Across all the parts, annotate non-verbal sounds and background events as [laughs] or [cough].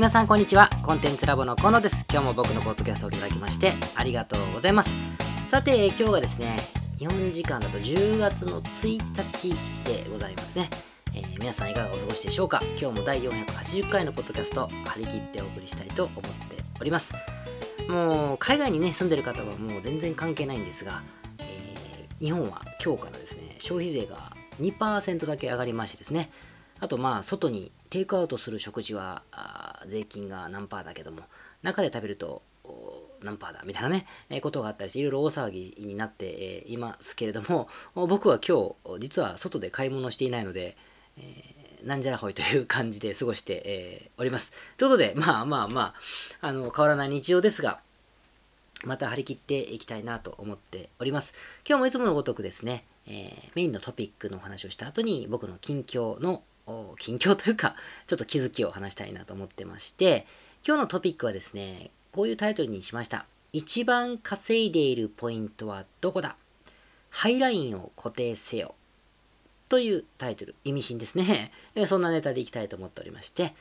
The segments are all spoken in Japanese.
皆さんこんにちは。コンテンツラボの河野です。今日も僕のポッドキャストをいただきましてありがとうございます。さて今日はですね日本時間だと10月の1日でございますね、えー、皆さんいかがお過ごしでしょうか。今日も第480回のポッドキャスト張り切ってお送りしたいと思っております。もう海外にね住んでる方はもう全然関係ないんですが、えー、日本は今日からですね消費税が2%だけ上がりましてですね。あとまあ外にテイクアウトする食事は税金が何パーだけども中で食べると何パーだみたいなね、え、ことがあったりしていろいろ大騒ぎになって、え、いますけれども僕は今日実は外で買い物していないので、えー、なんじゃらほいという感じで過ごして、えおります。ということでまあまあまああの変わらない日常ですがまた張り切っていきたいなと思っております。今日もいつものごとくですね、えメインのトピックのお話をした後に僕の近況の近況というか、ちょっと気づきを話したいなと思ってまして、今日のトピックはですね、こういうタイトルにしました。一番稼いでいるポイントはどこだ？ハイラインを固定せよ。というタイトル、意味深ですね。[laughs] そんなネタでいきたいと思っておりまして、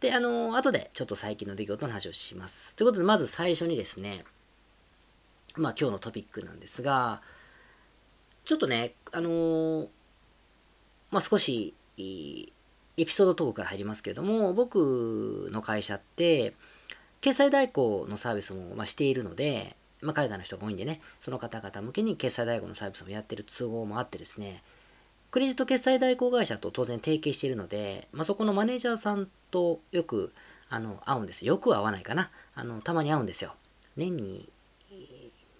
で、あの、後でちょっと最近の出来事の話をします。ということで、まず最初にですね、まあ今日のトピックなんですが、ちょっとね、あのまあ少しエピソードトークから入りますけれども、僕の会社って、決済代行のサービスも、ましているので、まあ、海外の人が多いんでね、その方々向けに決済代行のサービスもやってる都合もあってですね、クレジット決済代行会社と当然提携しているので、まあ、そこのマネージャーさんとよくあの会うんです。よく会わないかな。あのたまに会うんですよ。年に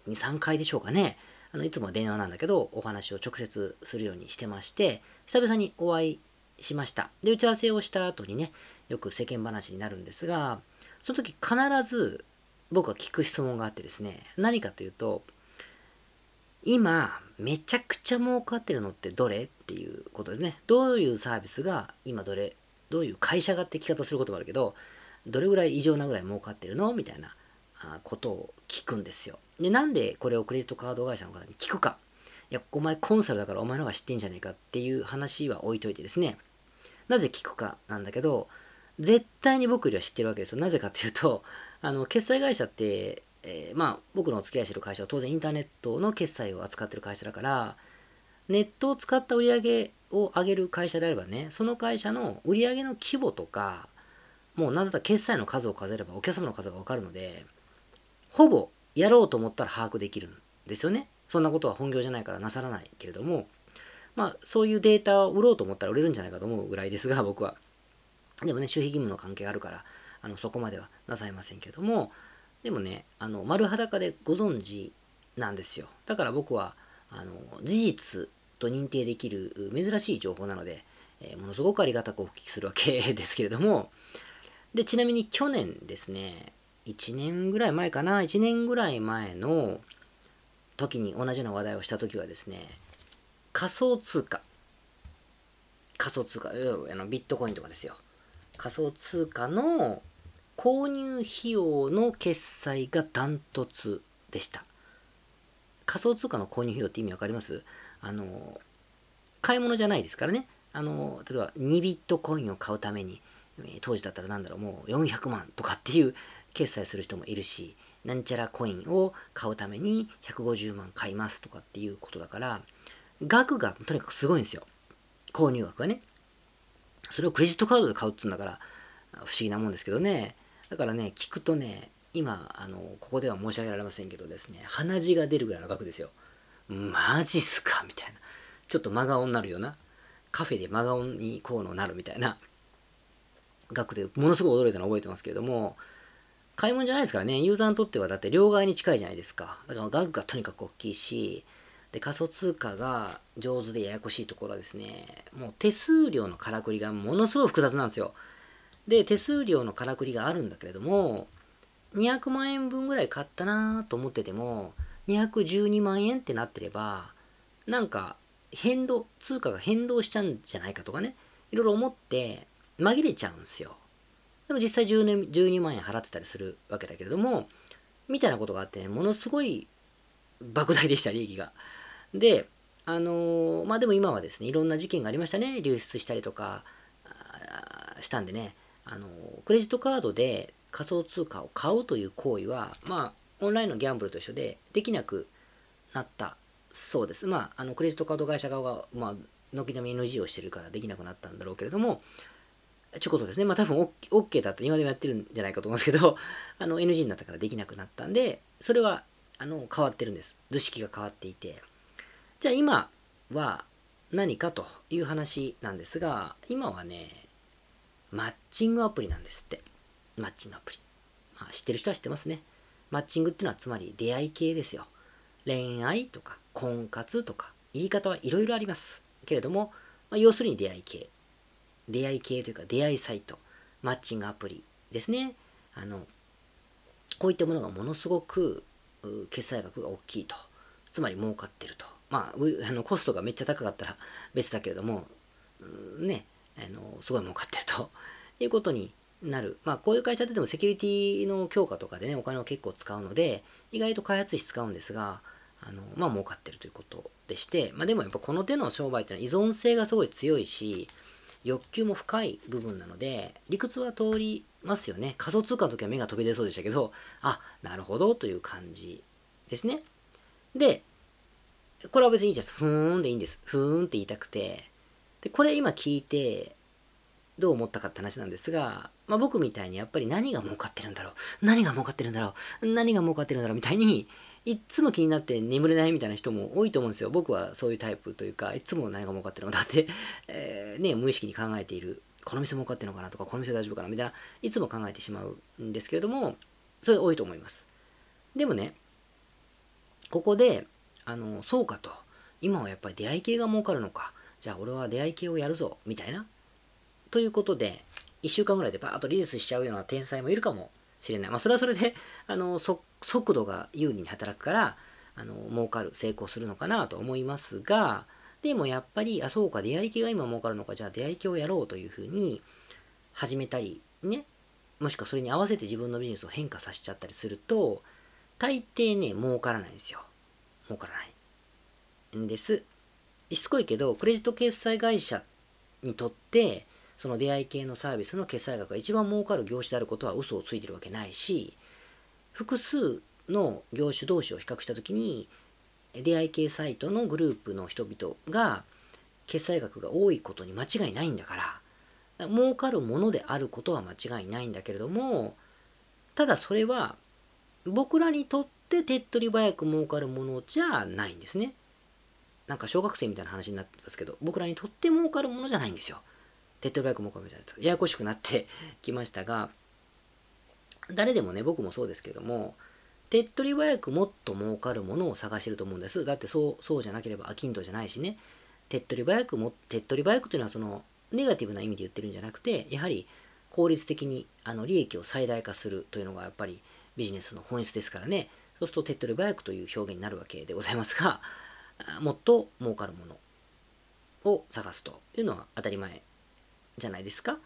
2、3回でしょうかね。あのいつも電話なんだけど、お話を直接するようにしてまして、久々にお会いしました。で、打ち合わせをした後にね、よく世間話になるんですが、その時必ず僕は聞く質問があってですね、何かというと、今、めちゃくちゃ儲かってるのってどれっていうことですね。どういうサービスが今どれ、どういう会社がって聞き方することもあるけど、どれぐらい異常なぐらい儲かってるのみたいなことを聞くんですよ。で、なんでこれをクレジットカード会社の方に聞くか。いや、お前コンサルだからお前の方が知ってんじゃねえかっていう話は置いといてですね、なぜ聞くかなんだけど、絶対に僕よりは知ってるわけですよ。なぜかっていうと、あの、決済会社って、えー、まあ、僕のお付き合いしてる会社は当然インターネットの決済を扱ってる会社だから、ネットを使った売り上げを上げる会社であればね、その会社の売り上げの規模とか、もう何だったら決済の数を数えればお客様の数がわかるので、ほぼやろうと思ったら把握できるんですよね。そんなことは本業じゃないからなさらないけれども、まあ、そういうデータを売ろうと思ったら売れるんじゃないかと思うぐらいですが、[laughs] 僕は。でもね、守秘義務の関係があるから、あのそこまではなさいませんけれども、でもね、あの丸裸でご存知なんですよ。だから僕は、あの事実と認定できる珍しい情報なので、えー、ものすごくありがたくお聞きするわけですけれども、で、ちなみに去年ですね、1年ぐらい前かな、1年ぐらい前の時に同じような話題をした時はですね、仮想通貨。仮想通貨。あのビットコインとかですよ。仮想通貨の購入費用の決済がダントツでした。仮想通貨の購入費用って意味わかります？あの買い物じゃないですからね。あの例えば2ビットコインを買うために当時だったらなんだろうもう400万とかっていう決済する人もいるしなんちゃらコインを買うために150万買いますとかっていうことだから額がとにかくすごいんですよ。購入額がね。それをクレジットカードで買うっつうんだから、不思議なもんですけどね。だからね、聞くとね、今、あの、ここでは申し上げられませんけどですね、鼻血が出るぐらいの額ですよ。マジっすかみたいな。ちょっと真顔になるような。カフェで真顔にこうのなるみたいな額でものすごい驚いたのを覚えてますけれども、買い物じゃないですからね、ユーザーにとってはだって両側に近いじゃないですか。だから額がとにかく大きいし、で仮想通貨が上手でややこしいところはですね、もう手数料のからくりがものすごい複雑なんですよ。で、手数料のからくりがあるんだけれども、200万円分ぐらい買ったなと思ってても、212万円ってなってれば、なんか変動、通貨が変動しちゃうんじゃないかとかね、いろいろ思って紛れちゃうんですよ。でも実際12 12万円払ってたりするわけだけれども、みたいなことがあってね、ものすごい莫大でした、利益が。で、あのー、まあでも今はですね、いろんな事件がありましたね。流出したりとかしたんでね、あのクレジットカードで仮想通貨を買うという行為は、まあ、オンラインのギャンブルと一緒でできなくなったそうです。まあ、あのクレジットカード会社側が、まあ、軒並み NG をしてるからできなくなったんだろうけれども、ちょこっとですね、まあ多分 OK だって今でもやってるんじゃないかと思うんですけど、[laughs] あの NG になったからできなくなったんで、それはあの変わってるんです。図式が変わっていて。じゃあ今は何かという話なんですが、今はね、マッチングアプリなんですって。マッチングアプリ。まあ知ってる人は知ってますね。マッチングっていうのはつまり出会い系ですよ。恋愛とか婚活とか言い方はいろいろありますけれども、まあ、要するに出会い系出会い系というか出会いサイトマッチングアプリですね。あのこういったものがものすごく決済額が大きいと。つまり儲かってると。まああのコストがめっちゃ高かったら [laughs] 別だけれどもねあのすごい儲かってると。[laughs] いうことになる。まあ、こういう会社ででもセキュリティの強化とかでね、お金を結構使うので、意外と開発費使うんですが、あの、まあ、儲かってるということでして、まあ、でもやっぱこの手の商売っていうのは依存性がすごい強いし、欲求も深い部分なので、理屈は通りますよね。仮想通貨の時は目が飛び出そうでしたけど、あ、なるほどという感じですね。で、これは別にいいです。ふーんでいいんです。ふーんって言いたくて、で、これ今聞いて、どう思ったかって話なんですが、まあ、僕みたいにやっぱり何が儲かってるんだろう何が儲かってるんだろう何が儲かってるんだろうみたいにいっつも気になって眠れないみたいな人も多いと思うんですよ。僕はそういうタイプというか、いつも何が儲かってるのだって、[laughs] えー、ね、無意識に考えている。この店儲かってるのかなとか、この店大丈夫かなみたいな、いつも考えてしまうんですけれども、それ多いと思います。でもね、ここで、あの、そうかと。今はやっぱり出会い系が儲かるのか。じゃあ俺は出会い系をやるぞ。みたいな。ということで、1週間ぐらいでバーッとリリースしちゃうような天才もいるかもしれない。まあ、それはそれで、あの、速速度が有利に働くから、あの、儲かる、成功するのかなと思いますが、でもやっぱり、あ、そうか、出会い系が今儲かるのか、じゃあ出会い系をやろうというふうに始めたり、ね、もしくはそれに合わせて自分のビジネスを変化させちゃったりすると、大抵ね、儲からないんですよ。儲からない。んです。しつこいけど、クレジット決済会社にとって、その出会い系のサービスの決済額が一番儲かる業種であることは嘘をついてるわけないし、複数の業種同士を比較したときに、出会い系サイトのグループの人々が決済額が多いことに間違いないんだから、儲かるものであることは間違いないんだけれども、ただそれは僕らにとって手っ取り早く儲かるものじゃないんですね。なんか小学生みたいな話になってますけど、僕らにとって儲かるものじゃないんですよ。手っ取り早く儲かるみたいなややこしくなってきましたが、誰でもね、僕もそうですけれども、手っ取り早くもっと儲かるものを探してると思うんです。だってそう、そうじゃなければ飽きんどじゃないしね。手っ取り早くも、手っ取り早くというのはその、ネガティブな意味で言ってるんじゃなくて、やはり効率的にあの利益を最大化するというのがやっぱりビジネスの本質ですからね。そうすると手っ取り早くという表現になるわけでございますが、もっと儲かるものを探すというのは当たり前じゃないですか。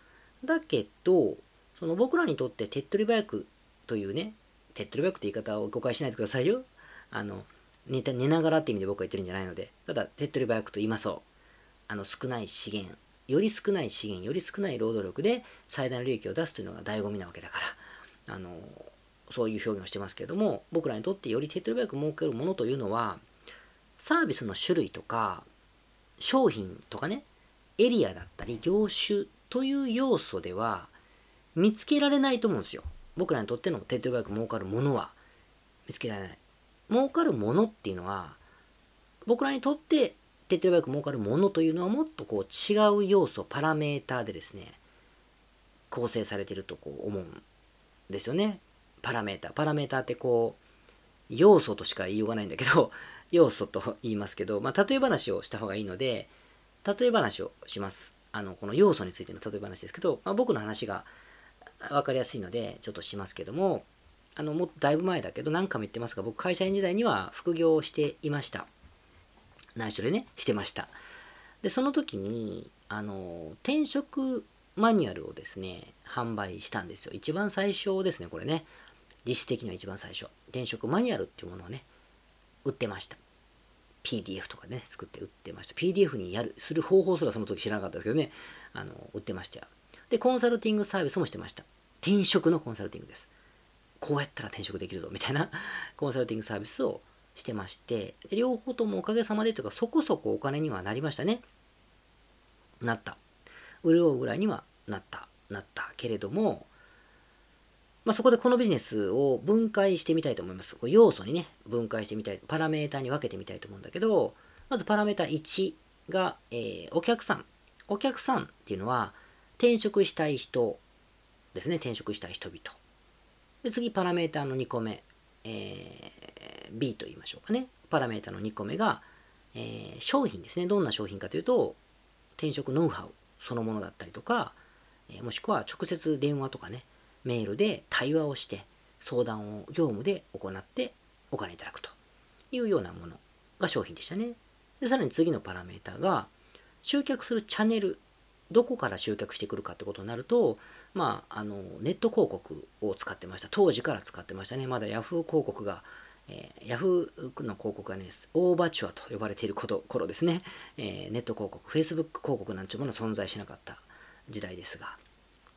だけど、その僕らにとって手っ取り早くというね、手っ取り早くって言い方を誤解しないでくださいよ。あの、寝た寝ながらって意味で僕は言ってるんじゃないので、ただ手っ取り早くと言いましょう。あの少ない資源、より少ない資源、より少ない労働力で最大の利益を出すというのが醍醐味なわけだから、あの、そういう表現をしてますけれども、僕らにとってより手っ取り早く儲けるものというのは、サービスの種類とか、商品とかね、エリアだったり業種という要素では見つけられないと思うんですよ。僕らにとっての手っ取り早く儲かるものは見つけられない。儲かるものっていうのは僕らにとって手っ取り早く儲かるものというのはもっとこう違う要素、パラメーターでですね、構成されてるとこう思うんですよね。パラメーター。パラメーターってこう、要素としか言いようがないんだけど、[laughs] 要素と言いますけど、まあ、例え話をした方がいいので、例え話をします。あの、この要素についての例え話ですけど、まあ、僕の話が分かりやすいので、ちょっとしますけども、あの、もっとだいぶ前だけど、何回も言ってますが、僕、会社員時代には副業をしていました。内緒でね、してました。で、その時に、あの、転職マニュアルをですね、販売したんですよ。一番最初ですね、これね。実質的には一番最初。転職マニュアルっていうものをね、売ってました。PDF とかね、作って売ってました。PDF にやる、する方法すらその時知らなかったですけどね、あの、売ってましたよ。で、コンサルティングサービスもしてました。転職のコンサルティングです。こうやったら転職できるぞ、みたいな [laughs] コンサルティングサービスをしてまして、両方ともおかげさまでというか、そこそこお金にはなりましたね。なった。潤うぐらいにはなった。なったけれども、まあ、そこでこのビジネスを分解してみたいと思います。要素にね、分解してみたい。パラメータに分けてみたいと思うんだけど、まずパラメータ1が、えー、お客さん。お客さんっていうのは、転職したい人ですね。転職したい人々。で次、パラメーターの2個目。えー、B と言いましょうかね。パラメータの2個目が、えー、商品ですね。どんな商品かというと、転職ノウハウそのものだったりとか、えもしくは直接電話とかね、メールで対話をして相談を業務で行ってお金いただくというようなものが商品でしたね。で、さらに次のパラメータが集客するチャンネル、どこから集客してくるかってことになると、まあ、あの、ネット広告を使ってました。当時から使ってましたね。まだ Yahoo 広告が、えー、Yahoo の広告がね、オーバチュアと呼ばれていること頃ですね。えー、ネット広告、Facebook 広告なんていうものは存在しなかった時代ですが、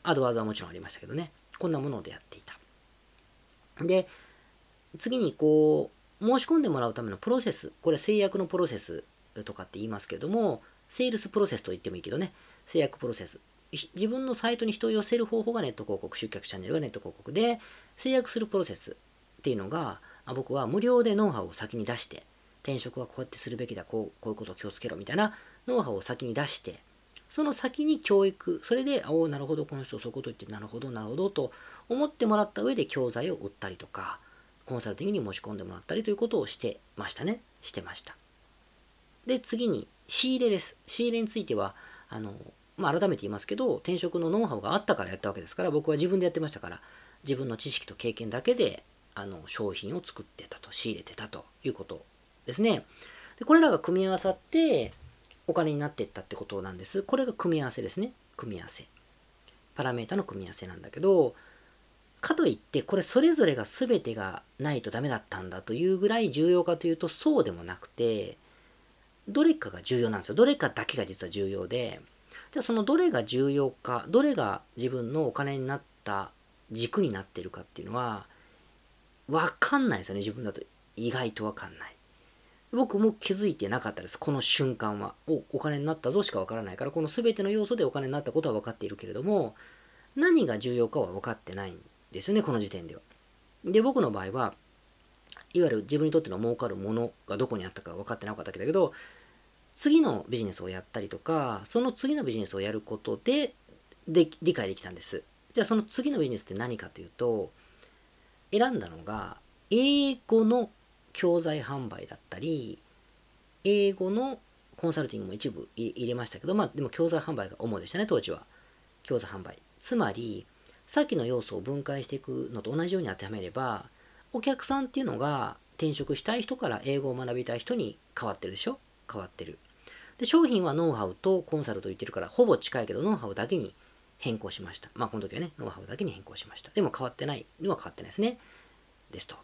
アドワーズはもちろんありましたけどね。こんなものでやっていた。で、次にこう、申し込んでもらうためのプロセス、これ制約のプロセスとかって言いますけども、セールスプロセスと言ってもいいけどね、制約プロセス。自分のサイトに人を寄せる方法がネット広告、集客チャンネルがネット広告で、制約するプロセスっていうのが、僕は無料でノウハウを先に出して、転職はこうやってするべきだ、こうこういうことを気をつけろみたいなノウハウを先に出して、その先に教育、それで、おお、なるほど、この人そういうこと言ってなるほど、なるほど、と思ってもらった上で教材を売ったりとか、コンサルティングに申し込んでもらったりということをしてましたね。してました。で、次に、仕入れです。仕入れについては、あの、まあ、改めて言いますけど、転職のノウハウがあったからやったわけですから、僕は自分でやってましたから、自分の知識と経験だけで、あの、商品を作ってたと、仕入れてたということですね。で、これらが組み合わさって、お金になっていったってことなんです。これが組み合わせですね。組み合わせ。パラメータの組み合わせなんだけど、かといって、これそれぞれが全てがないとダメだったんだというぐらい重要かというと、そうでもなくて、どれかが重要なんですよ。どれかだけが実は重要で、じゃあそのどれが重要か、どれが自分のお金になった軸になってるかっていうのは、わかんないですよね、自分だと。意外とわかんない。僕も気づいてなかったです。この瞬間は。お、お金になったぞしかわからないから、この全ての要素でお金になったことは分かっているけれども、何が重要かは分かってないんですよね、この時点では。で、僕の場合は、いわゆる自分にとっての儲かるものがどこにあったか分かってなかったけど、次のビジネスをやったりとか、その次のビジネスをやることで、で、理解できたんです。じゃあその次のビジネスって何かというと、選んだのが、英語の教材販売だったり、英語のコンサルティングも一部入れましたけど、まあでも教材販売が主でしたね、当時は。教材販売。つまり、さっきの要素を分解していくのと同じように当てはめれば、お客さんっていうのが転職したい人から英語を学びたい人に変わってるでしょ？変わってる。で、商品はノウハウとコンサルと言ってるから、ほぼ近いけど、ノウハウだけに変更しました。まあ、この時はね、ノウハウだけに変更しました。でも変わってないのは変わってないですね。ですと。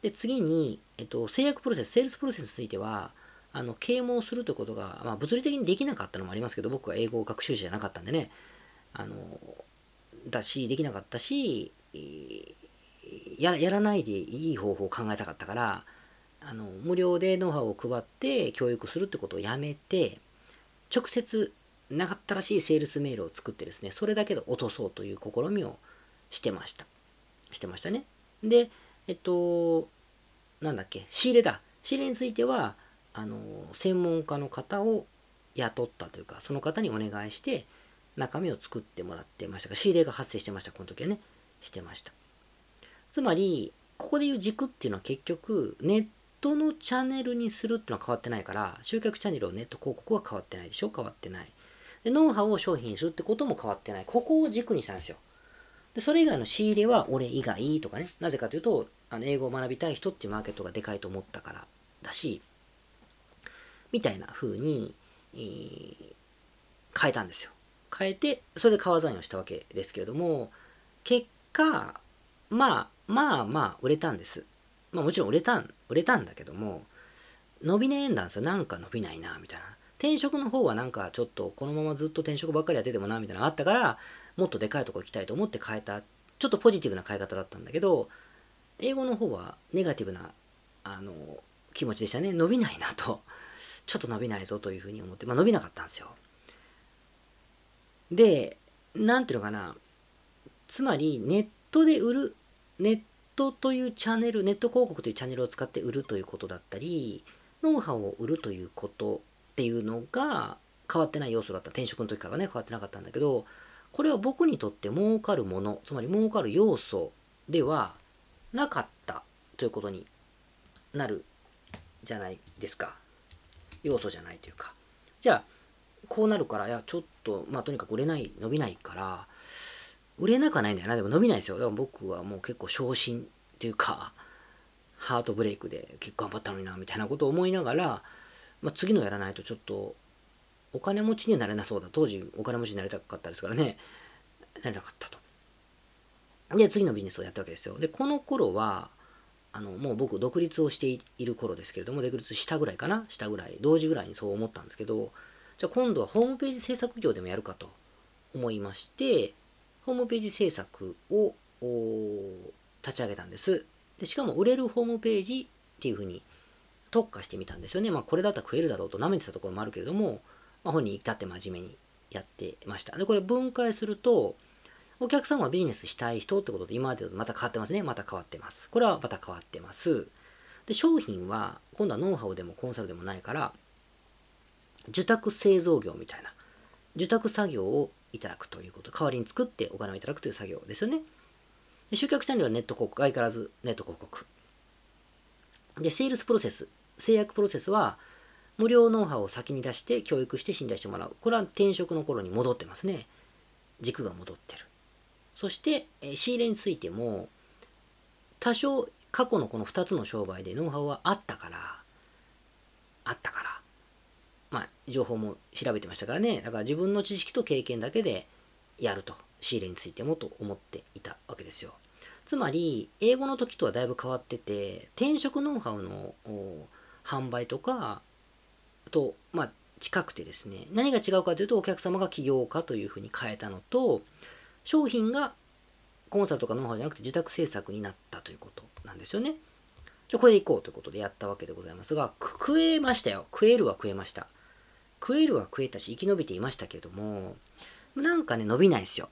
で、次に、えっと、制約プロセス、セールスプロセスについては、あの、啓蒙するということが、まあ、物理的にできなかったのもありますけど、僕は英語学習者じゃなかったんでね、あの、だし、できなかったし、ややらないでいい方法を考えたかったから、あの、無料でノウハウを配って教育するってことをやめて、直接、なかったらしいセールスメールを作ってですね、それだけで落とそうという試みをしてました。してましたね。で、えっと、なんだっけ、仕入れだ。仕入れについては、あの、専門家の方を雇ったというか、その方にお願いして、中身を作ってもらってましたが、仕入れが発生してました、この時はね。してました。つまり、ここでいう軸っていうのは結局、ネットのチャンネルにするっていうのは変わってないから、集客チャンネルをネット広告は変わってないでしょ？変わってない。で、ノウハウを商品にするってことも変わってない。ここを軸にしたんですよ。で、それ以外の仕入れは俺以外とかね。なぜかというと、あの英語を学びたい人っていうマーケットがでかいと思ったからだし、みたいな風に、えー、変えたんですよ。変えて、それで川残をしたわけですけれども、結果、まあ、まあまあ、売れたんです。まあもちろん売れたん、売れたんだけども、伸び悩んだんですよ。なんか伸びないな、みたいな。転職の方はなんかちょっとこのままずっと転職ばっかりやっててもな、みたいなのがあったから、もっとでかいとこ行きたいと思って変えたちょっとポジティブな変え方だったんだけど英語の方はネガティブなあの気持ちでしたね伸びないなとちょっと伸びないぞというふうに思って、まあ、伸びなかったんですよで何ていうのかなつまりネットで売るネットというチャンネルネット広告というチャンネルを使って売るということだったりノウハウを売るということっていうのが変わってない要素だった。転職の時からね変わってなかったんだけどこれは僕にとって儲かるものつまり儲かる要素ではなかったということになるじゃないですか。要素じゃないというか。じゃあこうなるからいやちょっとまあとにかく売れない伸びないから売れなくはないんだよな。でも伸びないですよ。だから僕はもう結構昇進っていうかハートブレイクで結構頑張ったのになみたいなことを思いながら、まあ、次のやらないとちょっとお金持ちにはなれなそうだ。当時お金持ちになりたかったですからね。なれなかったと。で次のビジネスをやったわけですよ。でこの頃はあのもう僕独立をしている頃ですけれども独立したぐらいかな。したぐらい同時ぐらいにそう思ったんですけどじゃあ今度はホームページ制作業でもやるかと思いましてホームページ制作を立ち上げたんですでしかも売れるホームページっていうふうに特化してみたんですよねまあこれだったら食えるだろうと舐めてたところもあるけれどもまあ、本人に至って真面目にやってました。で、これ分解すると、お客さんはビジネスしたい人ってことで今までとまた変わってますね。また変わってます。これはまた変わってます。で、商品は今度はノウハウでもコンサルでもないから、受託製造業みたいな、受託作業をいただくということ、代わりに作ってお金をいただくという作業ですよね。で集客チャンネルはネット広告、相変わらずネット広告。で、セールスプロセス、制約プロセスは、無料ノウハウを先に出して教育して信頼してもらう。これは転職の頃に戻ってますね。軸が戻ってる。そして、え仕入れについても、多少過去のこの2つの商売でノウハウはあったから、あったから、まあ、情報も調べてましたからね。だから自分の知識と経験だけでやると。仕入れについてもと思っていたわけですよ。つまり、英語の時とはだいぶ変わってて、転職ノウハウの販売とか、と、まあ、近くてですね、何が違うかというと、お客様が起業家というふうに変えたのと、商品がコンサルとかノウハウじゃなくて受託制作になったということなんですよね。じゃこれでいこうということでやったわけでございますが、食えましたよ。食えるは食えました。食えるは食えたし、生き延びていましたけれども、なんかね、伸びないですよ。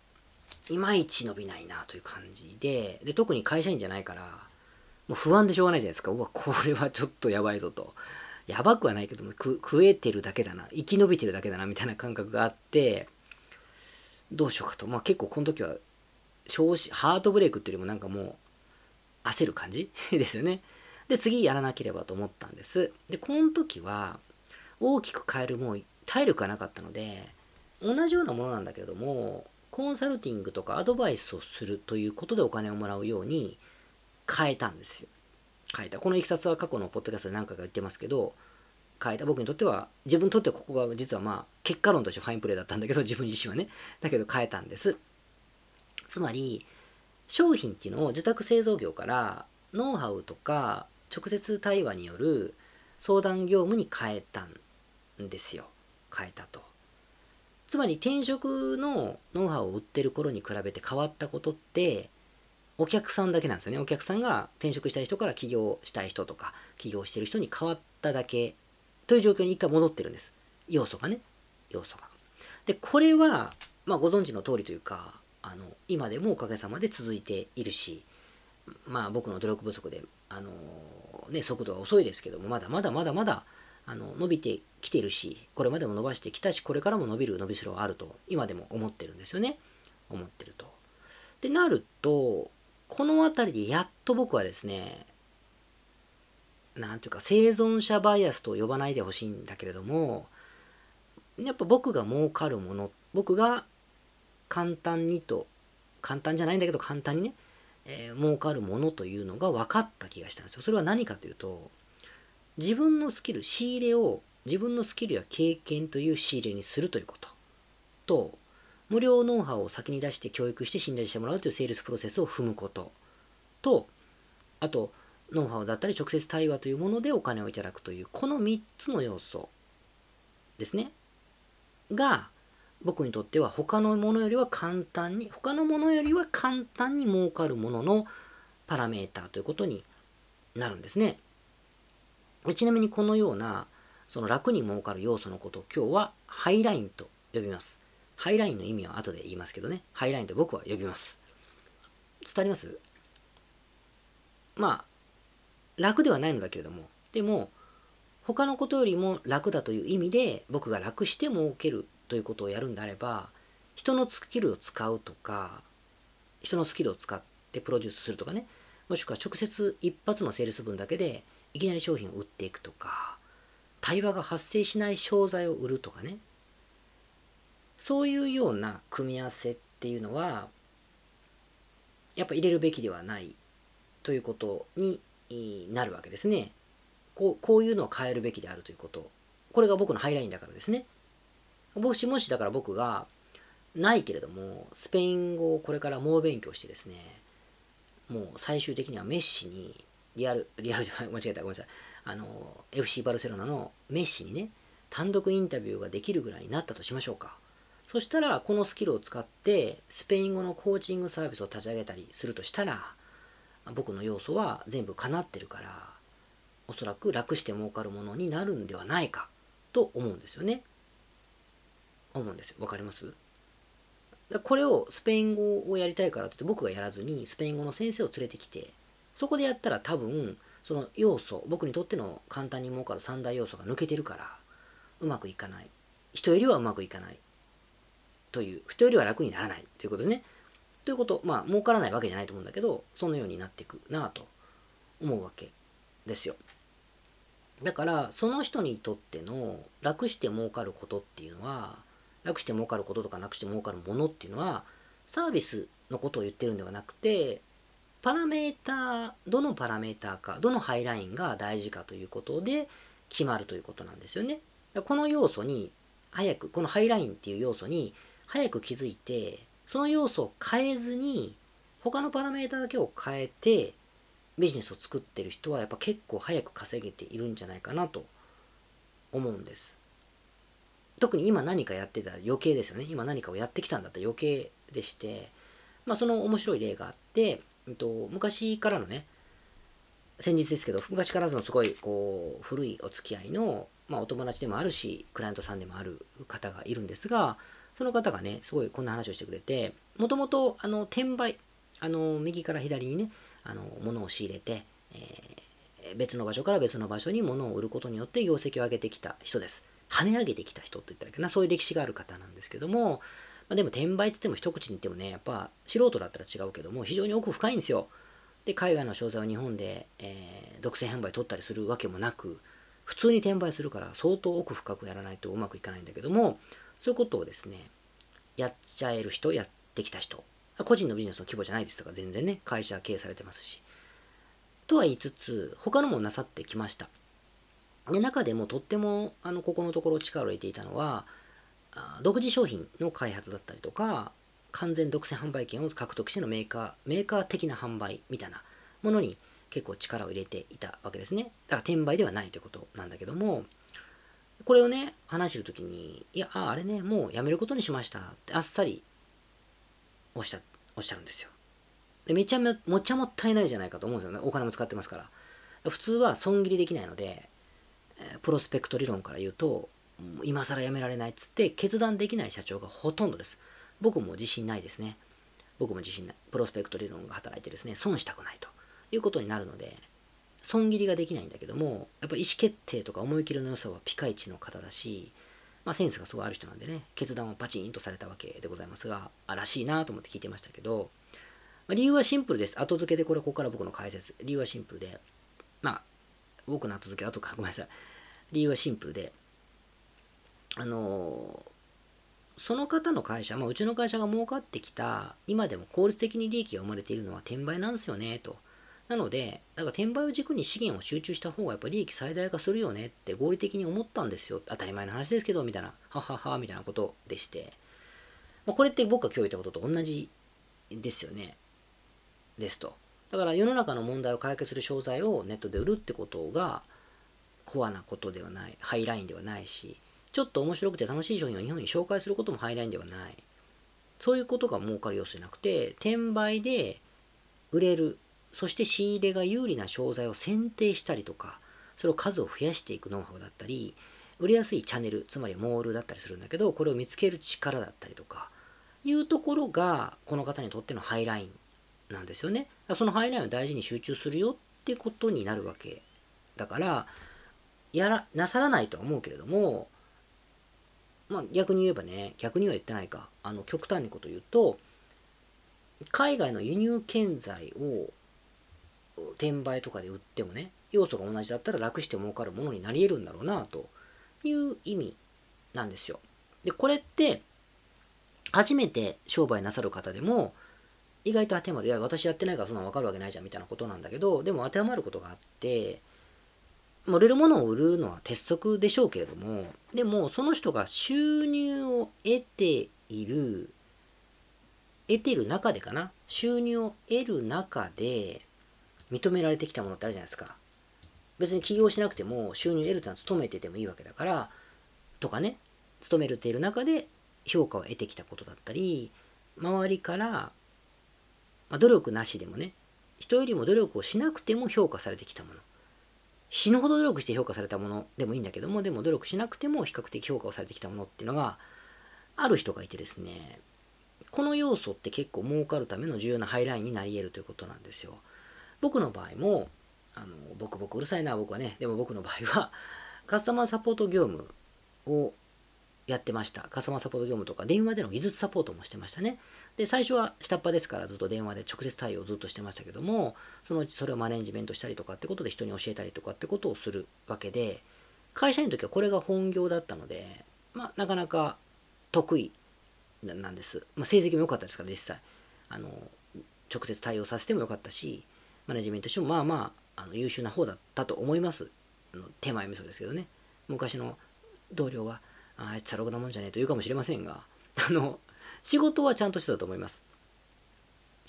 いまいち伸びないなという感じで、で、特に会社員じゃないから、もう不安でしょうがないじゃないですか。うわ、これはちょっとやばいぞと。やばくはないけども食えてるだけだな生き延びてるだけだなみたいな感覚があってどうしようかとまあ結構この時は少子ハートブレイクっていうよりもなんかもう焦る感じですよねで次やらなければと思ったんですでこの時は大きく変えるもう体力がなかったので同じようなものなんだけれどもコンサルティングとかアドバイスをするということでお金をもらうように変えたんですよ変えた。このいきさつは過去のポッドキャストで何回か言ってますけど、変えた。僕にとっては、自分にとってはここが実はまあ、結果論としてファインプレーだったんだけど、自分自身はね。だけど変えたんです。つまり、商品っていうのを受託製造業からノウハウとか直接対話による相談業務に変えたんんですよ。変えたと。つまり転職のノウハウを売ってる頃に比べて変わったことってお客さんだけなんですよね。お客さんが転職したい人から起業したい人とか、起業してる人に変わっただけという状況に一回戻ってるんです。要素がね。要素が。で、これは、まあ、ご存知の通りというか、あの、今でもおかげさまで続いているし、まあ、僕の努力不足で、あのね、速度は遅いですけども、まだまだまだまだ、あの、伸びてきてるし、これまでも伸ばしてきたし、これからも伸びる伸びしろはあると、今でも思ってるんですよね。思ってると。でなると、この辺りでやっと僕はですね、なんていうか生存者バイアスと呼ばないでほしいんだけれども、やっぱ僕が儲かるもの、僕が簡単にと、簡単じゃないんだけど簡単にね、えー、儲かるものというのが分かった気がしたんですよ。それは何かというと、自分のスキル、仕入れを自分のスキルや経験という仕入れにするということと、無料ノウハウを先に出して教育して信頼してもらうというセールスプロセスを踏むことと、あと、ノウハウだったり直接対話というものでお金をいただくという、この3つの要素ですね。が、僕にとっては他のものよりは簡単に他のものよりは簡単に儲かるもののパラメーターということになるんですねちなみにこのようなその楽に儲かる要素のことを今日はハイラインと呼びます。ハイラインの意味は後で言いますけどね。ハイラインと僕は呼びます。伝わります？まあ楽ではないのだけれども。でも他のことよりも楽だという意味で僕が楽して儲けるということをやるんであれば人のスキルを使うとか人のスキルを使ってプロデュースするとかね。もしくは直接一発のセールス分だけでいきなり商品を売っていくとか対話が発生しない商材を売るとかね。そういうような組み合わせっていうのはやっぱ入れるべきではないということになるわけですね。こうこういうのを変えるべきであるということ。これが僕のハイラインだからですね。もしもしだから僕がないけれどもスペイン語をこれから猛勉強してですねもう最終的にはメッシにリアル [laughs] リアルじゃ間違えたごめんなさいあの FC バルセロナのメッシにね単独インタビューができるぐらいになったとしましょうかそしたらこのスキルを使ってスペイン語のコーチングサービスを立ち上げたりするとしたら僕の要素は全部叶ってるからおそらく楽して儲かるものになるんではないかと思うんですよね。思うんですよ。わかります？これをスペイン語をやりたいからって僕がやらずにスペイン語の先生を連れてきてそこでやったら多分その要素僕にとっての簡単に儲かる三大要素が抜けてるからうまくいかない。人よりはうまくいかない。という人よりは楽にならない。ということですね。ということまあ儲からないわけじゃないと思うんだけどそのようになっていくなぁと思うわけですよ。だからその人にとっての楽して儲かることっていうのは楽して儲かることとか楽して儲かるものっていうのはサービスのことを言ってるんではなくてパラメーターどのパラメーターかどのハイラインが大事かということで決まるということなんですよねこの要素に早くこのハイラインっていう要素に早く気づいてその要素を変えずに他のパラメータだけを変えてビジネスを作ってる人はやっぱ結構早く稼げているんじゃないかなと思うんです。特に今何かやってたら余計ですよね。今何かをやってきたんだったら余計でして、まあその面白い例があって、えっと、昔からのね、先日ですけど、昔からのすごいこう古いお付き合いの、まあ、お友達でもあるし、クライアントさんでもある方がいるんですが、その方がね、すごいこんな話をしてくれて、もともとあの転売、あの右から左にね、あの物を仕入れて、えー、別の場所から別の場所に物を売ることによって業績を上げてきた人です。跳ね上げてきた人と言ったらいいかな、そういう歴史がある方なんですけども、まあ、でも転売っつっても一口に言ってもね、やっぱ素人だったら違うけども、非常に奥深いんですよ。で、海外の商材を日本で、えー、独占販売取ったりするわけもなく、普通に転売するから相当奥深くやらないとうまくいかないんだけども、そういうことをですね、やっちゃえる人、やってきた人、個人のビジネスの規模じゃないですとか、全然ね、会社経営されてますし。とは言いつつ、他のもなさってきました。で、中でもとっても、あの、ここのところ力を入れていたのは、独自商品の開発だったりとか、完全独占販売権を獲得してのメーカー、メーカー的な販売みたいなものに結構力を入れていたわけですね。だから転売ではないということなんだけども、これをね、話してるときに、いや、ああれね、もうやめることにしましたってあっさりおっしゃおっしゃるんですよ。でめちゃめもちゃもったいないじゃないかと思うんですよね。お金も使ってますから。普通は損切りできないので、プロスペクト理論から言うと、今更やめられないっつって決断できない社長がほとんどです。僕も自信ないですね。僕も自信ない。プロスペクト理論が働いてですね、損したくないということになるので、損切りができないんだけども、やっぱ意思決定とか思い切りの良さはピカイチの方だし、まあ、センスがすごいある人なんでね、決断をパチンとされたわけでございますが、あらしいなと思って聞いてましたけど、まあ、理由はシンプルです。後付けでこれ、ここから僕の解説。理由はシンプルで、まあ、僕の後付け、後か、ごめんなさい。理由はシンプルで、あの、その方の会社、まあ、うちの会社が儲かってきた、今でも効率的に利益が生まれているのは転売なんですよね、と。なので、だから転売を軸に資源を集中した方がやっぱ利益最大化するよねって合理的に思ったんですよ。当たり前の話ですけど、みたいな、ははは、みたいなことでして。まあ、これって僕が今日言ったことと同じですよね。ですと。だから世の中の問題を解決する商材をネットで売るってことがコアなことではない、ハイラインではないし、ちょっと面白くて楽しい商品を日本に紹介することもハイラインではない。そういうことが儲かる要素じゃなくて、転売で売れる、そして仕入れが有利な商材を選定したりとか、それを数を増やしていくノウハウだったり、売れやすいチャンネル、つまりモールだったりするんだけど、これを見つける力だったりとか、いうところが、この方にとってのハイラインなんですよね。そのハイラインを大事に集中するよってことになるわけだから、やら、なさらないとは思うけれども、まあ逆に言えばね、逆には言ってないか、あの、極端にこと言うと、海外の輸入建材を転売とかで売ってもね、要素が同じだったら楽して儲かるものになり得るんだろうな、という意味なんですよ。で、これって、初めて商売なさる方でも、意外と当てはまる。いや、私やってないからそんなの分かるわけないじゃんみたいなことなんだけど、でも当てはまることがあって、売れるものを売るのは鉄則でしょうけれども、でもその人が収入を得ている、得てる中でかな、収入を得る中で認められてきたものってあるじゃないですか。別に起業しなくても収入得るってのは勤めててもいいわけだから、とかね、勤めるている中で評価を得てきたことだったり、周りからまあ、努力なしでもね、人よりも努力をしなくても評価されてきたもの。死ぬほど努力して評価されたものでもいいんだけども、でも努力しなくても比較的評価をされてきたものっていうのがある人がいてですね、この要素って結構儲かるための重要なハイラインになり得るということなんですよ。僕の場合も、あの僕僕うるさいな僕はね、でも僕の場合はカスタマーサポート業務をやってました。カスタマーサポート業務とか電話での技術サポートもしてましたね。で、最初は下っ端ですからずっと電話で直接対応をずっとしてましたけども、そのうちそれをマネジメントしたりとかってことで人に教えたりとかってことをするわけで、会社員の時はこれが本業だったので、まあ、なかなか得意なんです。まあ、成績も良かったですから、実際。あの、直接対応させてもよかったし、マネジメントしてもまあまあ、あの優秀な方だったと思います。あの手前味噌ですけどね。昔の同僚は、あいつはろくなもんじゃねえと言うかもしれませんが、あの、仕事はちゃんとしてたと思います。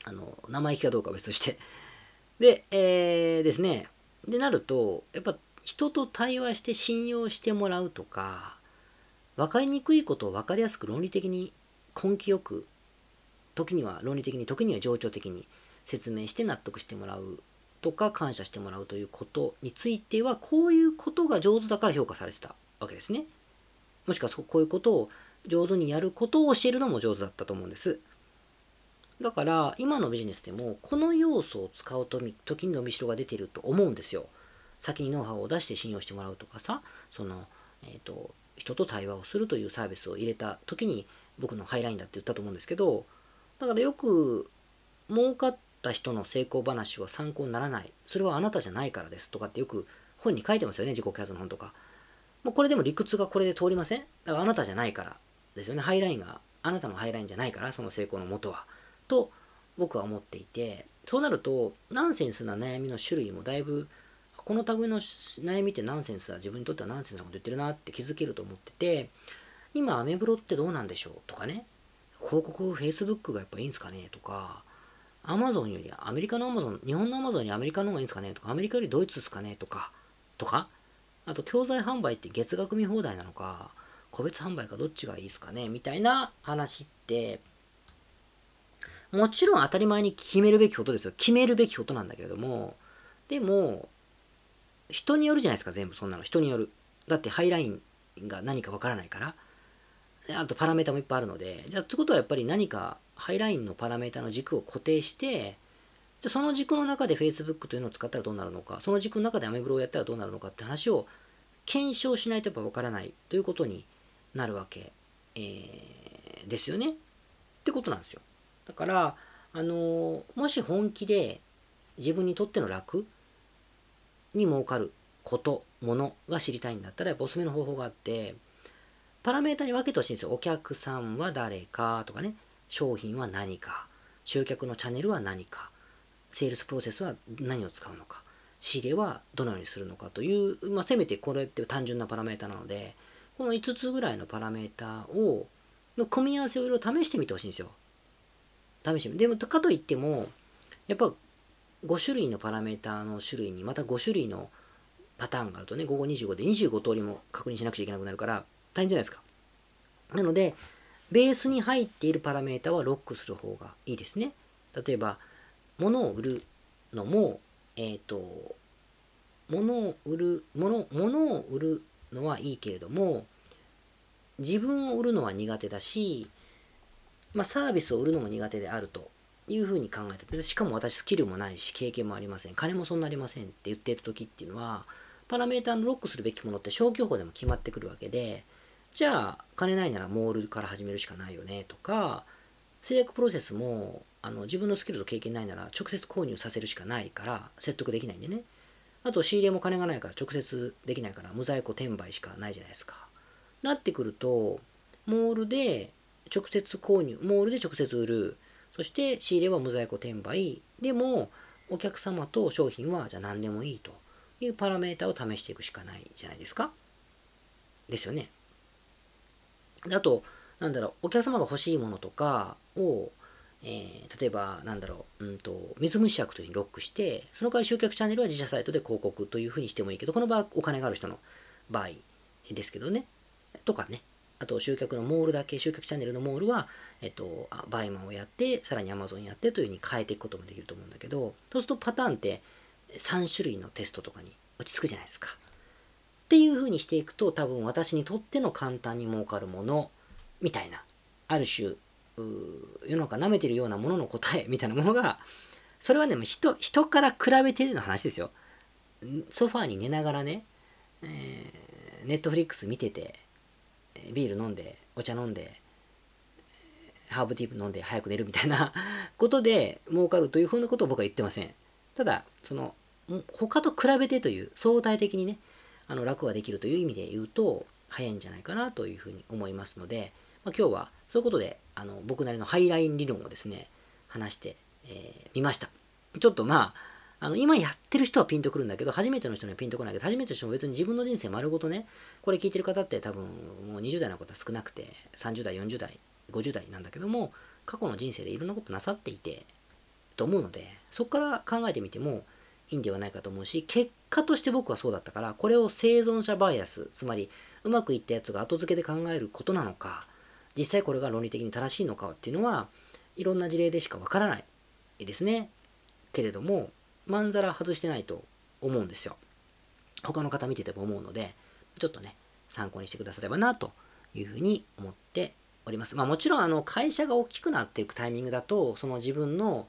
あの、生意気かどうかは別として。で、えー、ですね。で、なると、やっぱ人と対話して信用してもらうとか、分かりにくいことを分かりやすく論理的に根気よく、時には論理的に、時には情緒的に説明して納得してもらうとか、感謝してもらうということについては、こういうことが上手だから評価されてたわけですね。もしくはこういうことを上手にやることを教えるのも上手だったと思うんです。だから今のビジネスでもこの要素を使うと時に伸びしろが出てると思うんですよ。先にノウハウを出して信用してもらうとかさ、その、えっ、ー、と、人と対話をするというサービスを入れた時に僕のハイラインだって言ったと思うんですけど、だからよく儲かった人の成功話は参考にならない。それはあなたじゃないからですとかってよく本に書いてますよね、自己啓発の本とか。もうこれでも理屈がこれで通りませんだからあなたじゃないからですよね。ハイラインがあなたのハイラインじゃないから、その成功のもとは。と僕は思っていて、そうなるとナンセンスな悩みの種類もだいぶこの類の悩みってナンセンスだ自分にとってはナンセンスなこと言ってるなって気づけると思ってて今アメブロってどうなんでしょうとかね広告 Facebook がやっぱいいんすかねとかアマゾンよりアメリカのアマゾン日本のアマゾンよりアメリカの方がいいんですかねとかアメリカよりドイツですかねとかとかあと、教材販売って月額見放題なのか、個別販売かどっちがいいですかね？みたいな話って、もちろん当たり前に決めるべきことですよ。決めるべきことなんだけれども、でも、人によるじゃないですか、全部そんなの。人による。だってハイラインが何かわからないから。あとパラメータもいっぱいあるので、じゃあ、ってことはやっぱり何かハイラインのパラメータの軸を固定して、じゃその軸の中で Facebook というのを使ったらどうなるのか、その軸の中でアメブロをやったらどうなるのかって話を検証しないとやっぱ分からないということになるわけ、えー、ですよね。ってことなんですよ。だから、あの、もし本気で自分にとっての楽に儲かること、ものが知りたいんだったら、やっぱおすすめの方法があって、パラメータに分けてほしいんですよ。お客さんは誰かとかね、商品は何か、集客のチャンネルは何か、セールスプロセスは何を使うのか、仕入れはどのようにするのかという、まあ、せめてこれって単純なパラメータなので、この5つぐらいのパラメータを、の組み合わせをいろいろ試してみてほしいんですよ。試してみでも、かといっても、やっぱ5種類のパラメータの種類にまた5種類のパターンがあるとね、午後25で25通りも確認しなくちゃいけなくなるから、大変じゃないですか。なので、ベースに入っているパラメータはロックする方がいいですね。例えば、物を売るのも、えっ、ー、と、物を売る、物、物を売るのはいいけれども、自分を売るのは苦手だし、まあ、サービスを売るのも苦手であるというふうに考えてて、しかも私スキルもないし、経験もありません、金もそんなありませんって言っている時っていうのは、パラメーターのロックするべきものって消去法でも決まってくるわけで、じゃあ、金ないならモールから始めるしかないよねとか、制約プロセスもあの自分のスキルと経験ないなら直接購入させるしかないから説得できないんでね。あと仕入れも金がないから直接できないから無在庫転売しかないじゃないですか。なってくると、モールで直接購入、モールで直接売る、そして仕入れは無在庫転売、でもお客様と商品はじゃあ何でもいいというパラメータを試していくしかないじゃないですか。ですよね。あと、なんだろう、お客様が欲しいものとかを、えー、例えば、なんだろう、うんと、水虫薬というふうにロックして、その代わり集客チャンネルは自社サイトで広告というふうにしてもいいけど、この場合、お金がある人の場合ですけどね。とかね。あと、集客のモールだけ、集客チャンネルのモールは、えっと、バイマンをやって、さらに Amazon やってというふうに変えていくこともできると思うんだけど、そうするとパターンって3種類のテストとかに落ち着くじゃないですか。っていうふうにしていくと、多分私にとっての簡単に儲かるもの、みたいな、ある種、世の中舐めてるようなものの答えみたいなものが、それはね、人、人から比べての話ですよ。ソファーに寝ながらね、えー、ネットフリックス見てて、ビール飲んで、お茶飲んで、ハーブティープ飲んで早く寝るみたいな [laughs] ことで儲かるというふうなことを僕は言ってません。ただ、その、他と比べてという相対的にね、あの楽ができるという意味で言うと、早いんじゃないかなというふうに思いますので、まあ、今日はそういうことであの僕なりのハイライン理論をですね話してみ、えー、ましたちょっとまああの今やってる人はピンとくるんだけど初めての人にはピンとこないけど初めての人も別に自分の人生丸ごとねこれ聞いてる方って多分もう20代の方少なくて30代40代50代なんだけども過去の人生でいろんなことなさっていてと思うのでそこから考えてみてもいいんではないかと思うし結果として僕はそうだったからこれを生存者バイアスつまりうまくいったやつが後付けで考えることなのか実際これが論理的に正しいのかっていうのはいろんな事例でしかわからないですね。けれども、まんざら外してないと思うんですよ。他の方見てても思うので、ちょっとね、参考にしてくださればなというふうに思っております。まあもちろんあの会社が大きくなっていくタイミングだと、その自分の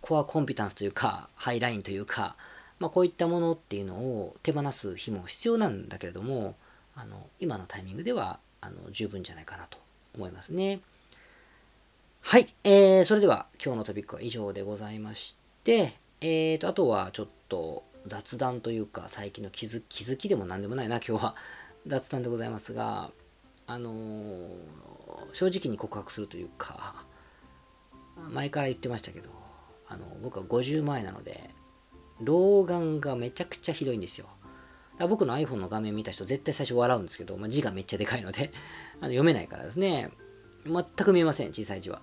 コアコンピタンスというか、ハイラインというか、まあこういったものっていうのを手放す日も必要なんだけれども、あの今のタイミングではあの十分じゃないかなと思いますね。はい、えー、それでは今日のトピックは以上でございまして、えーと、あとはちょっと雑談というか、最近の気づ気づきでも何でもないな、今日は [laughs] 雑談でございますが、あのー、正直に告白するというか、前から言ってましたけど、あの僕は50前なので、老眼がめちゃくちゃひどいんですよ。僕の iPhone の画面見た人絶対最初笑うんですけど、まあ、字がめっちゃでかいのであの読めないからですね。全く見えません、小さい字は。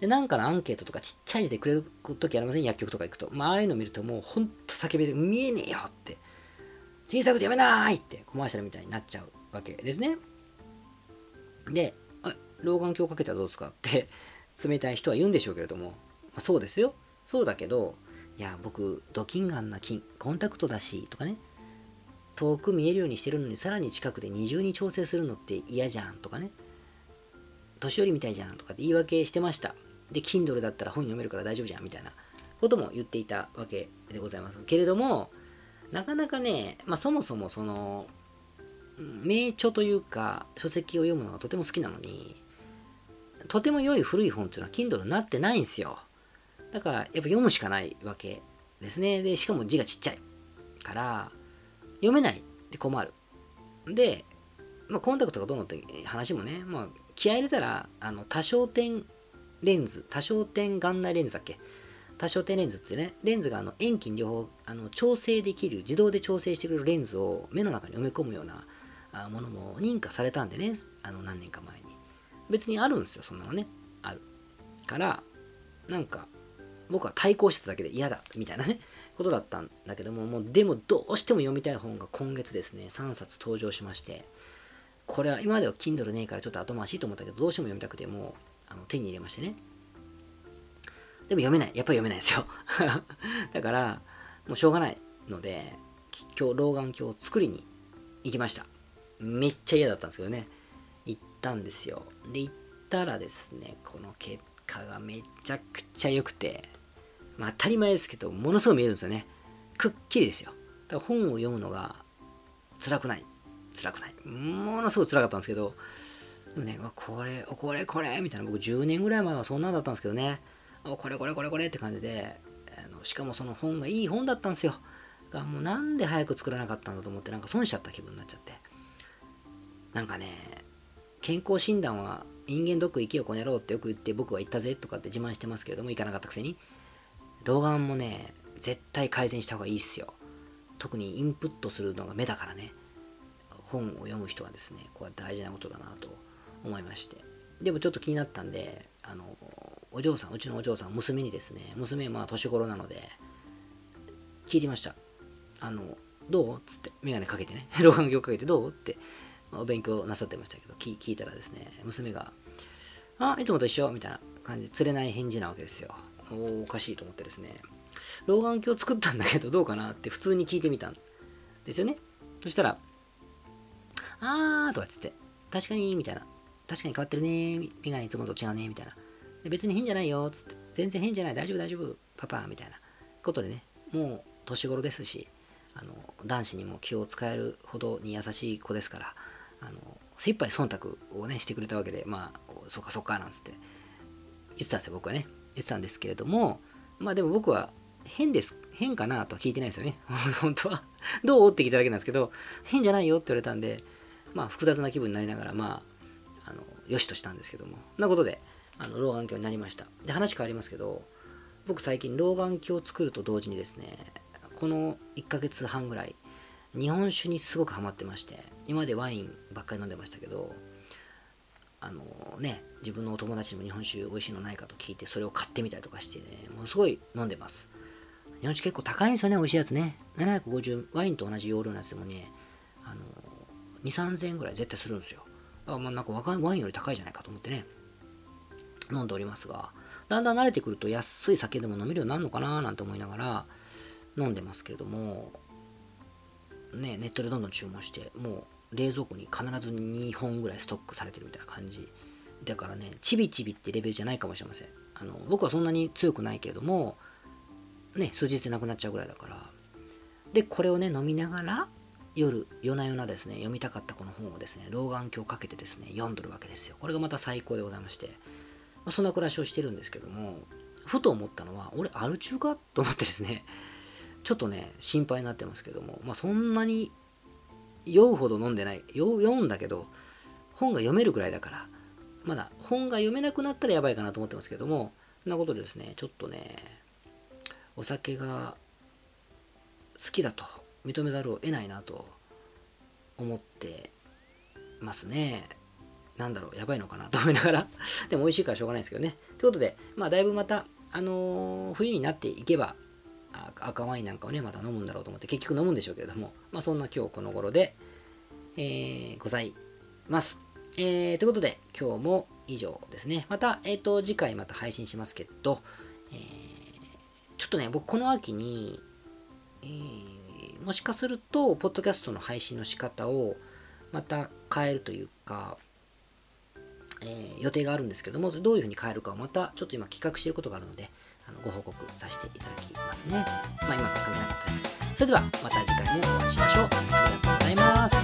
で、なんかのアンケートとかちっちゃい字でくれる時ありません？薬局とか行くと。まあ、ああいうの見るともうほんと叫びで見えねえよって。小さくて読めなーいってコマーシャルみたいになっちゃうわけですね。で、老眼鏡かけたらどうですか？って冷たい人は言うんでしょうけれども、まあ、そうですよ。そうだけど、いや、僕、ドキンガンな金、コンタクトだし、とかね、遠く見えるようにしてるのにさらに近くで二重に調整するのって嫌じゃんとかね年寄りみたいじゃんとかって言い訳してましたで Kindle だったら本読めるから大丈夫じゃんみたいなことも言っていたわけでございますけれどもなかなかね、まあ、そもそもその名著というか書籍を読むのがとても好きなのにとても良い古い本っていうのは Kindle になってないんですよだからやっぱ読むしかないわけですねでしかも字がちっちゃいから読めないって困る。で、まあ、コンタクトがどうのって話もね、まあ、気合入れたら、あの、多焦点レンズ、多焦点眼内レンズだっけ？多焦点レンズってね、レンズがあの遠近両方あの調整できる、自動で調整してくれるレンズを目の中に埋め込むようなものも認可されたんでね、あの何年か前に。別にあるんですよ、そんなのね。ある。から、なんか、僕は対抗してただけで嫌だ、みたいなね。ことだったんだけども、もうでもどうしても読みたい本が今月ですね、3冊登場しまして、これは今までは Kindle ねえからちょっと後回しいと思ったけど、どうしても読みたくてもあの手に入れましてね。でも読めない。やっぱり読めないですよ。[laughs] だから、もうしょうがないので、今日老眼鏡を作りに行きました。めっちゃ嫌だったんですけどね。行ったんですよ。で、行ったらですね、この結果がめちゃくちゃ良くて、まあ当たり前ですけど、ものすごい見えるんですよね。くっきりですよ。だから本を読むのが辛くない。辛くない。ものすごい辛かったんですけど、ね、これ、これ、これ、みたいな、僕10年ぐらい前はそんなんだったんですけどね、これ、これ、これ、これって感じで、あのしかもその本がいい本だったんですよ。がもうなんで早く作らなかったんだと思って、なんか損しちゃった気分になっちゃって。なんかね、健康診断は人間ドック行けよこの野郎ってよく言って僕は行ったぜとかって自慢してますけれども行かなかったくせに。老眼もね絶対改善した方がいいっすよ。特にインプットするのが目だからね。本を読む人はですねこれは大事なことだなと思いまして。でもちょっと気になったんであのお嬢さんうちのお嬢さん娘にですね娘まあ年頃なので聞いてました。あのどう？っつって眼鏡かけてね。[laughs] 老眼鏡かけてどう？ってお勉強なさってましたけど聞いたらですね娘が「あいつもと一緒」みたいな感じで釣れない返事なわけですよ。おおかしいと思ってですね。老眼鏡作ったんだけどどうかなって普通に聞いてみたんですよね。そしたらあーとかっつって、確かに、みたいな。確かに変わってるね。メガネいつもと違うね。みたいな。別に変じゃないよ。つって。全然変じゃない。大丈夫、大丈夫。パパ。みたいなことでね。もう年頃ですし、あの、男子にも気を使えるほどに優しい子ですから、あの、精一杯忖度をね、してくれたわけで、まあ、そっかそっか、なんつって言ってたんですよ、僕はね。言ってたんですけれども、まあでも僕は変です、変かなとは聞いてないですよね。[laughs] 本当は。どう？って聞いただけなんですけど、変じゃないよって言われたんで、まあ、複雑な気分になりながら、まあ、あの、よしとしたんですけども。なことで、あの、老眼鏡になりました。で、話変わりますけど、僕最近老眼鏡を作ると同時にですね、この1ヶ月半ぐらい、日本酒にすごくハマってまして、今までワインばっかり飲んでましたけど、あのね、自分のお友達にも日本酒美味しいのないかと聞いて、それを買ってみたりとかしてね、ものすごい飲んでます。日本酒結構高いんですよね、美味しいやつね。750、ワインと同じ容量のやつでもね、あの2、3000円ぐらい絶対するんですよ。あまあなんか若いワインより高いじゃないかと思ってね、飲んでおりますが、だんだん慣れてくると安い酒でも飲めるようになるのかななんて思いながら飲んでますけれども、ね、ネットでどんどん注文して、もう冷蔵庫に必ず2本ぐらいストックされてるみたいな感じ。だからね、ちびちびってレベルじゃないかもしれません。あの僕はそんなに強くないけれども、ね、数日でなくなっちゃうぐらいだから。で、これをね、飲みながら、夜、夜な夜なですね、読みたかったこの本をですね、老眼鏡をかけてですね、読んどるわけですよ。これがまた最高でございまして、まあ、そんな暮らしをしてるんですけども、ふと思ったのは、俺、アル中かと思ってですね、ちょっとね、心配になってますけども、まあ、そんなに酔うほど飲んでない、酔うんだけど、本が読めるぐらいだから、まだ本が読めなくなったらやばいかなと思ってますけども、そんなことでですね、ちょっとね、お酒が好きだと認めざるを得ないなと思ってますね。なんだろう、やばいのかな？[laughs] と思いながらでも美味しいからしょうがないですけどね。ということで、まあ、だいぶまた、あのー、冬になっていけば、赤ワインなんかをね、また飲むんだろうと思って、結局飲むんでしょうけれども、まあ、そんな今日この頃で、えー、ございます。えー、ということで、今日も以上ですね。また、えっ、ー、と、次回また配信しますけど、えー、ちょっとね、僕この秋に、えーもしかすると、ポッドキャストの配信の仕方をまた変えるというか、えー、予定があるんですけども、どういうふうに変えるかをまたちょっと今企画していることがあるので、あのご報告させていただきますね。まあ今考えなかったです。それではまた次回もお会いしましょう。ありがとうございます。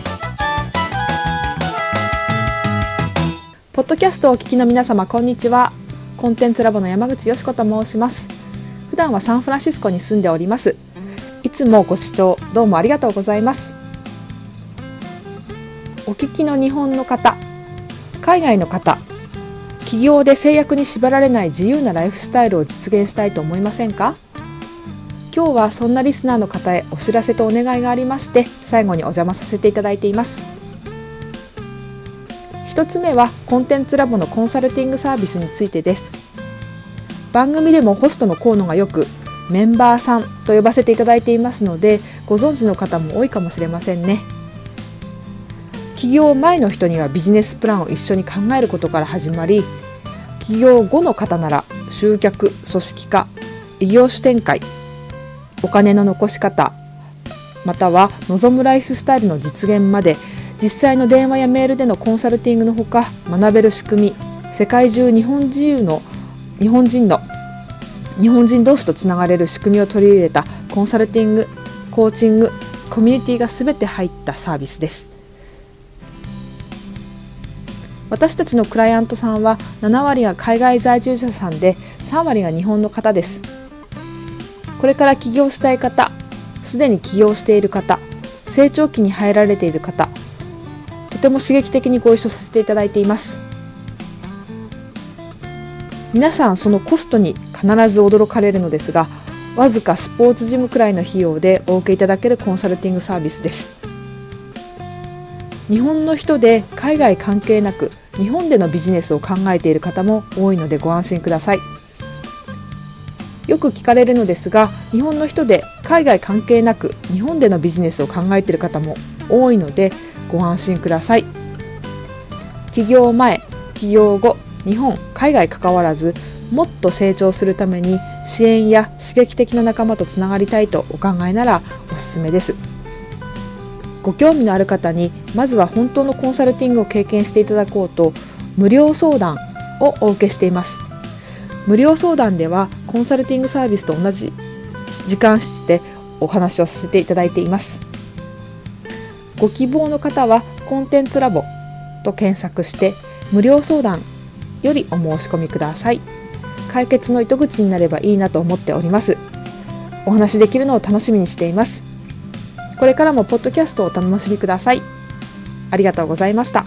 ポッドキャストをお聞きの皆様、こんにちは。コンテンツラボの山口よし子と申します。普段はサンフランシスコに住んでおります。いつもご視聴どうもありがとうございます。お聞きの日本の方海外の方企業で制約に縛られない自由なライフスタイルを実現したいと思いませんか？今日はそんなリスナーの方へお知らせとお願いがありまして最後にお邪魔させていただいています。一つ目はコンテンツラボのコンサルティングサービスについてです。番組でもホストの河野がよくメンバーさんと呼ばせていただいていますのでご存知の方も多いかもしれませんね。起業前の人にはビジネスプランを一緒に考えることから始まり起業後の方なら集客組織化異業種展開お金の残し方または望むライフスタイルの実現まで実際の電話やメールでのコンサルティングのほか学べる仕組み世界中日本人の日本人の日本人同士とつながれる仕組みを取り入れたコンサルティングコーチングコミュニティが全て入ったサービスです。私たちのクライアントさんは7割が海外在住者さんで3割が日本の方です。これから起業したい方すでに起業している方成長期に入られている方とても刺激的にご一緒させていただいています。皆さんそのコストに必ず驚かれるのですがわずかスポーツジムくらいの費用でお受けいただけるコンサルティングサービスです。日本の人で海外関係なく日本でのビジネスを考えている方も多いのでご安心ください。よく聞かれるのですが日本の人で海外関係なく日本でのビジネスを考えている方も多いのでご安心ください。起業前起業後日本海外関わらずもっと成長するために支援や刺激的な仲間とつながりたいとお考えならおすすめです。ご興味のある方にまずは本当のコンサルティングを経験していただこうと無料相談をお受けしています。無料相談ではコンサルティングサービスと同じ時間室でお話をさせていただいています。ご希望の方はコンテンツラボと検索して無料相談よりお申し込みください。解決の糸口になればいいなと思っております。お話できるのを楽しみにしています。これからもポッドキャストをお楽しみください。ありがとうございました。